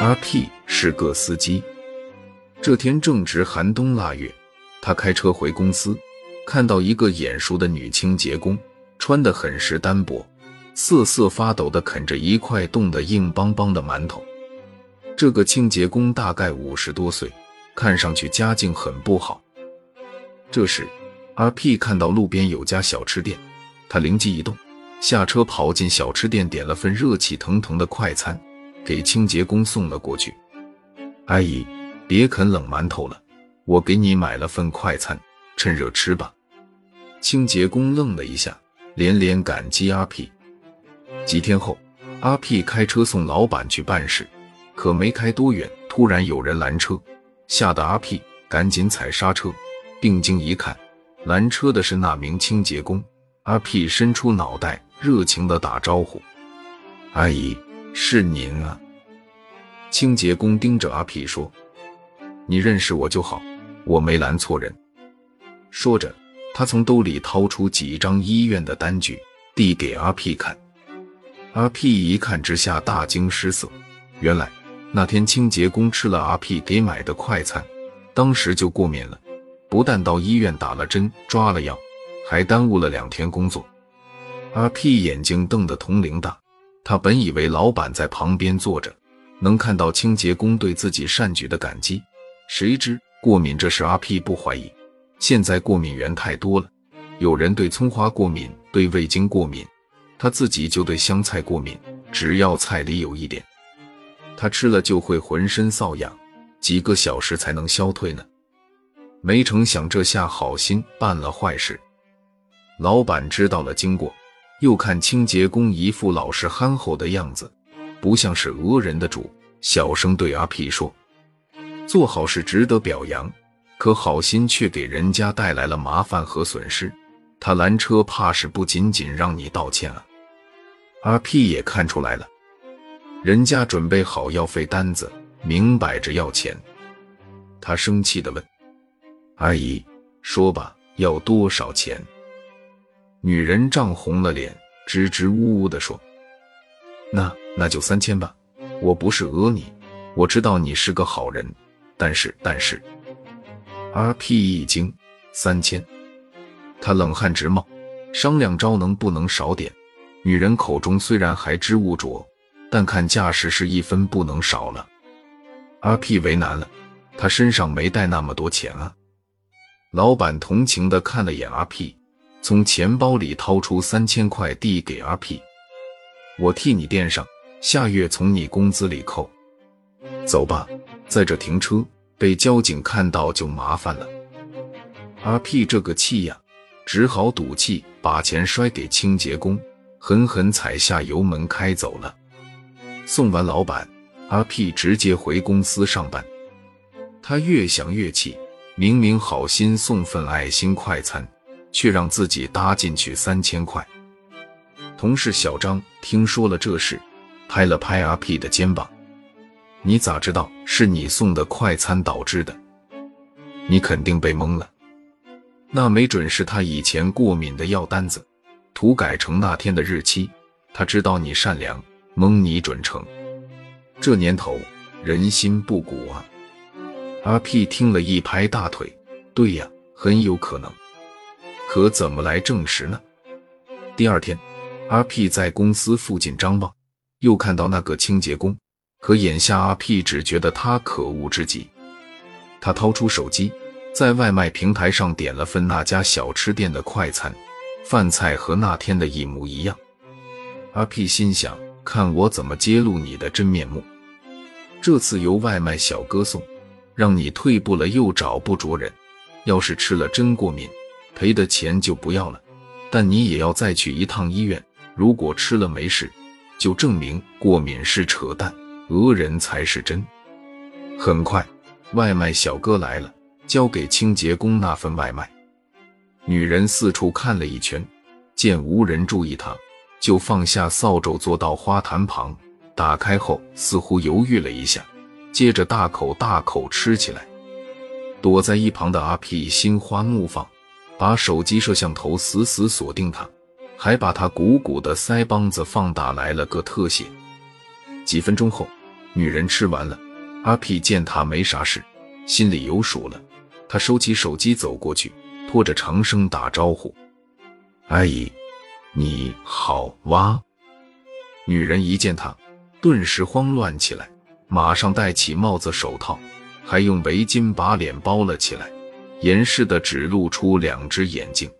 阿 P 是个司机，这天正值寒冬腊月，他开车回公司，看到一个眼熟的女清洁工，穿得很是单薄，瑟瑟发抖地啃着一块冻得硬邦邦的馒头。这个清洁工大概五十多岁，看上去家境很不好。这时，阿 P 看到路边有家小吃店，他灵机一动，下车跑进小吃店，点了份热气腾腾的快餐。给清洁工送了过去。阿姨，别啃冷馒头了，我给你买了份快餐，趁热吃吧。清洁工愣了一下，连连感激阿 P。几天后，阿 P 开车送老板去办事，可没开多远，突然有人拦车，吓得阿 P 赶紧踩刹车，定睛一看，拦车的是那名清洁工。阿 P 伸出脑袋，热情地打招呼：“阿姨。”是您啊！清洁工盯着阿 P 说：“你认识我就好，我没拦错人。”说着，他从兜里掏出几张医院的单据，递给阿 P 看。阿 P 一看之下大惊失色，原来那天清洁工吃了阿 P 给买的快餐，当时就过敏了，不但到医院打了针、抓了药，还耽误了两天工作。阿 P 眼睛瞪得铜铃大。他本以为老板在旁边坐着，能看到清洁工对自己善举的感激，谁知过敏这事阿 P 不怀疑。现在过敏源太多了，有人对葱花过敏，对味精过敏，他自己就对香菜过敏。只要菜里有一点，他吃了就会浑身瘙痒，几个小时才能消退呢。没成想这下好心办了坏事，老板知道了经过。又看清洁工一副老实憨厚的样子，不像是讹人的主，小声对阿 P 说：“做好事值得表扬，可好心却给人家带来了麻烦和损失。他拦车怕是不仅仅让你道歉啊。”阿 P 也看出来了，人家准备好要费单子，明摆着要钱。他生气地问：“阿姨，说吧，要多少钱？”女人涨红了脸，支支吾吾地说：“那那就三千吧。我不是讹你，我知道你是个好人。但是但是……”阿 P 一惊，三千，他冷汗直冒，商量招能不能少点。女人口中虽然还知物浊，但看架势是一分不能少了。阿 P 为难了，他身上没带那么多钱啊。老板同情地看了眼阿 P。从钱包里掏出三千块递给阿 P，我替你垫上，下月从你工资里扣。走吧，在这停车被交警看到就麻烦了。阿 P 这个气呀，只好赌气把钱摔给清洁工，狠狠踩下油门开走了。送完老板，阿 P 直接回公司上班。他越想越气，明明好心送份爱心快餐。却让自己搭进去三千块。同事小张听说了这事，拍了拍阿 P 的肩膀：“你咋知道是你送的快餐导致的？你肯定被蒙了。那没准是他以前过敏的药单子，涂改成那天的日期。他知道你善良，蒙你准成。这年头人心不古啊！”阿 P 听了一拍大腿：“对呀，很有可能。”可怎么来证实呢？第二天，阿 P 在公司附近张望，又看到那个清洁工。可眼下阿 P 只觉得他可恶至极。他掏出手机，在外卖平台上点了份那家小吃店的快餐，饭菜和那天的一模一样。阿 P 心想：看我怎么揭露你的真面目！这次由外卖小哥送，让你退步了又找不着人。要是吃了真过敏。赔的钱就不要了，但你也要再去一趟医院。如果吃了没事，就证明过敏是扯淡，讹人才是真。很快，外卖小哥来了，交给清洁工那份外卖。女人四处看了一圈，见无人注意她，就放下扫帚，坐到花坛旁，打开后似乎犹豫了一下，接着大口大口吃起来。躲在一旁的阿 P 心花怒放。把手机摄像头死死锁定他，还把他鼓鼓的腮帮子放大来了个特写。几分钟后，女人吃完了，阿 P 见他没啥事，心里有数了。他收起手机走过去，拖着长声打招呼：“阿姨，你好哇。”女人一见他，顿时慌乱起来，马上戴起帽子、手套，还用围巾把脸包了起来，严实的只露出两只眼睛。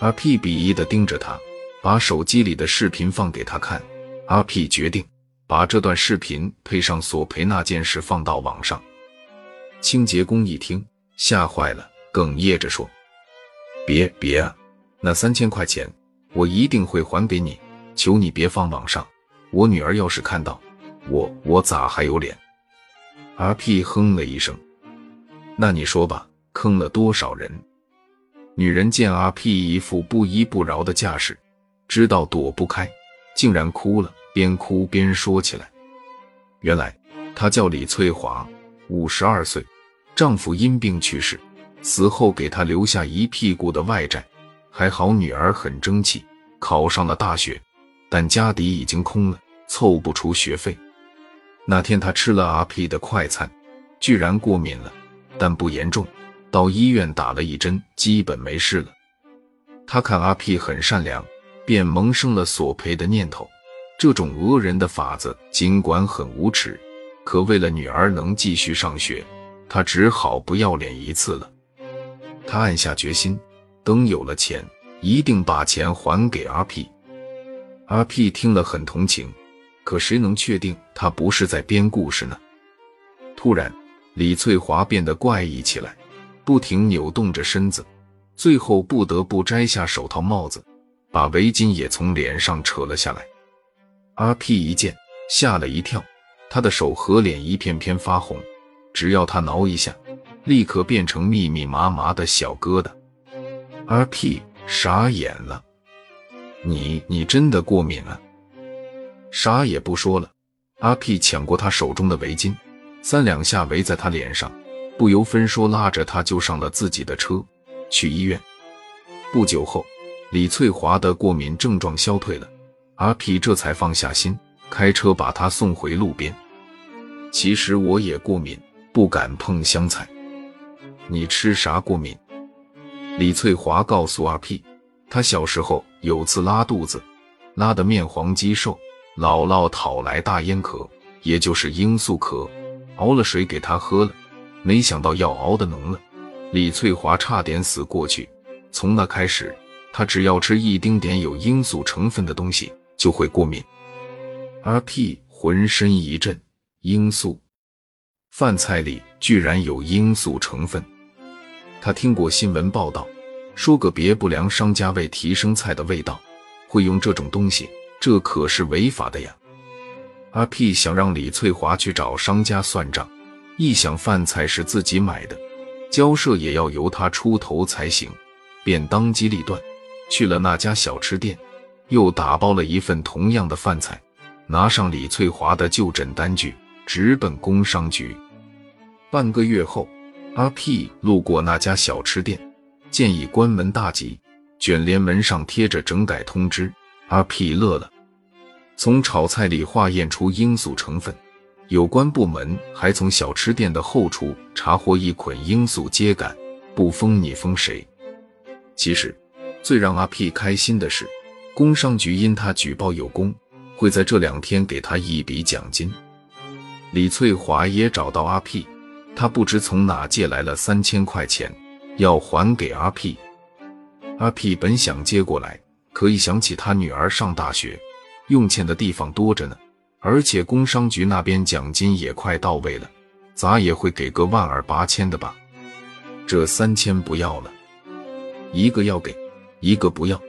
阿 P 鄙夷的盯着他，把手机里的视频放给他看。阿 P 决定把这段视频配上索赔那件事放到网上。清洁工一听，吓坏了，哽咽着说：“别别啊，那三千块钱我一定会还给你，求你别放网上。我女儿要是看到，我我咋还有脸？”阿 P 哼了一声：“那你说吧，坑了多少人？”女人见阿 P 一副不依不饶的架势，知道躲不开，竟然哭了，边哭边说起来。原来她叫李翠华，五十二岁，丈夫因病去世，死后给她留下一屁股的外债。还好女儿很争气，考上了大学，但家底已经空了，凑不出学费。那天她吃了阿 P 的快餐，居然过敏了，但不严重。到医院打了一针，基本没事了。他看阿 P 很善良，便萌生了索赔的念头。这种讹人的法子，尽管很无耻，可为了女儿能继续上学，他只好不要脸一次了。他暗下决心，等有了钱，一定把钱还给阿 P。阿 P 听了很同情，可谁能确定他不是在编故事呢？突然，李翠华变得怪异起来。不停扭动着身子，最后不得不摘下手套、帽子，把围巾也从脸上扯了下来。阿 P 一见，吓了一跳，他的手和脸一片片发红，只要他挠一下，立刻变成密密麻麻的小疙瘩。阿 P 傻眼了：“你你真的过敏了？”啥也不说了，阿 P 抢过他手中的围巾，三两下围在他脸上。不由分说，拉着他就上了自己的车，去医院。不久后，李翠华的过敏症状消退了，阿 P 这才放下心，开车把他送回路边。其实我也过敏，不敢碰香菜。你吃啥过敏？李翠华告诉阿 P，他小时候有次拉肚子，拉得面黄肌瘦，姥姥讨来大烟壳，也就是罂粟壳，熬了水给他喝了。没想到药熬的浓了，李翠华差点死过去。从那开始，她只要吃一丁点有罂粟成分的东西，就会过敏。阿 P 浑身一震，罂粟，饭菜里居然有罂粟成分。他听过新闻报道，说个别不良商家为提升菜的味道，会用这种东西，这可是违法的呀。阿 P 想让李翠华去找商家算账。一想饭菜是自己买的，交涉也要由他出头才行，便当机立断去了那家小吃店，又打包了一份同样的饭菜，拿上李翠华的就诊单据，直奔工商局。半个月后，阿 P 路过那家小吃店，见已关门大吉，卷帘门上贴着整改通知。阿 P 乐了，从炒菜里化验出罂粟成分。有关部门还从小吃店的后厨查获一捆罂粟秸秆，不封你封谁？其实，最让阿 P 开心的是，工商局因他举报有功，会在这两天给他一笔奖金。李翠华也找到阿 P，他不知从哪借来了三千块钱，要还给阿 P。阿 P 本想接过来，可一想起他女儿上大学，用钱的地方多着呢。而且工商局那边奖金也快到位了，咋也会给个万二八千的吧？这三千不要了，一个要给，一个不要。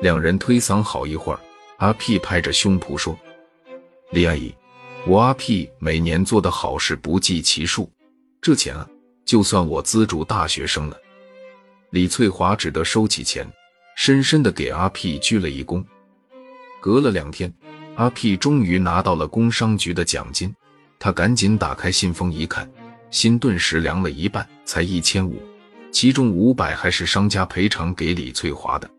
两人推搡好一会儿，阿 P 拍着胸脯说：“李阿姨，我阿 P 每年做的好事不计其数，这钱啊，就算我资助大学生了。”李翠华只得收起钱，深深的给阿 P 鞠了一躬。隔了两天。阿 P 终于拿到了工商局的奖金，他赶紧打开信封一看，心顿时凉了一半，才一千五，其中五百还是商家赔偿给李翠华的。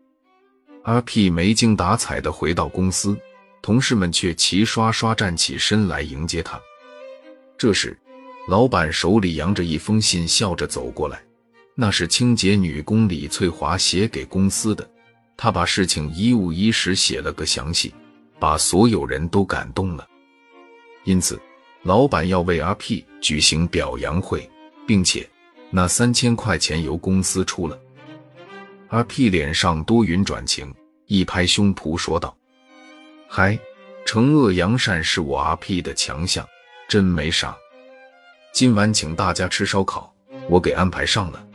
阿 P 没精打采地回到公司，同事们却齐刷刷站起身来迎接他。这时，老板手里扬着一封信，笑着走过来。那是清洁女工李翠华写给公司的，她把事情一五一十写了个详细，把所有人都感动了。因此，老板要为 R.P 举行表扬会，并且那三千块钱由公司出了。R.P 脸上多云转晴，一拍胸脯说道：“嗨，惩恶扬善是我 R.P 的强项，真没啥。今晚请大家吃烧烤，我给安排上了。”